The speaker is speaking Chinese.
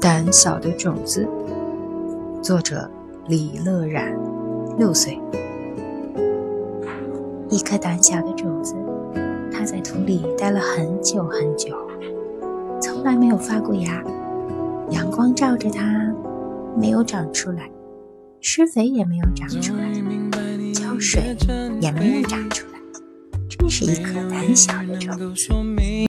胆小的种子。作者李乐然，六岁。一颗胆小的种子，它在土里待了很久很久，从来没有发过芽。阳光照着它，没有长出来；施肥也没有长出来；浇水也没有长出来。真是一颗胆小的种子。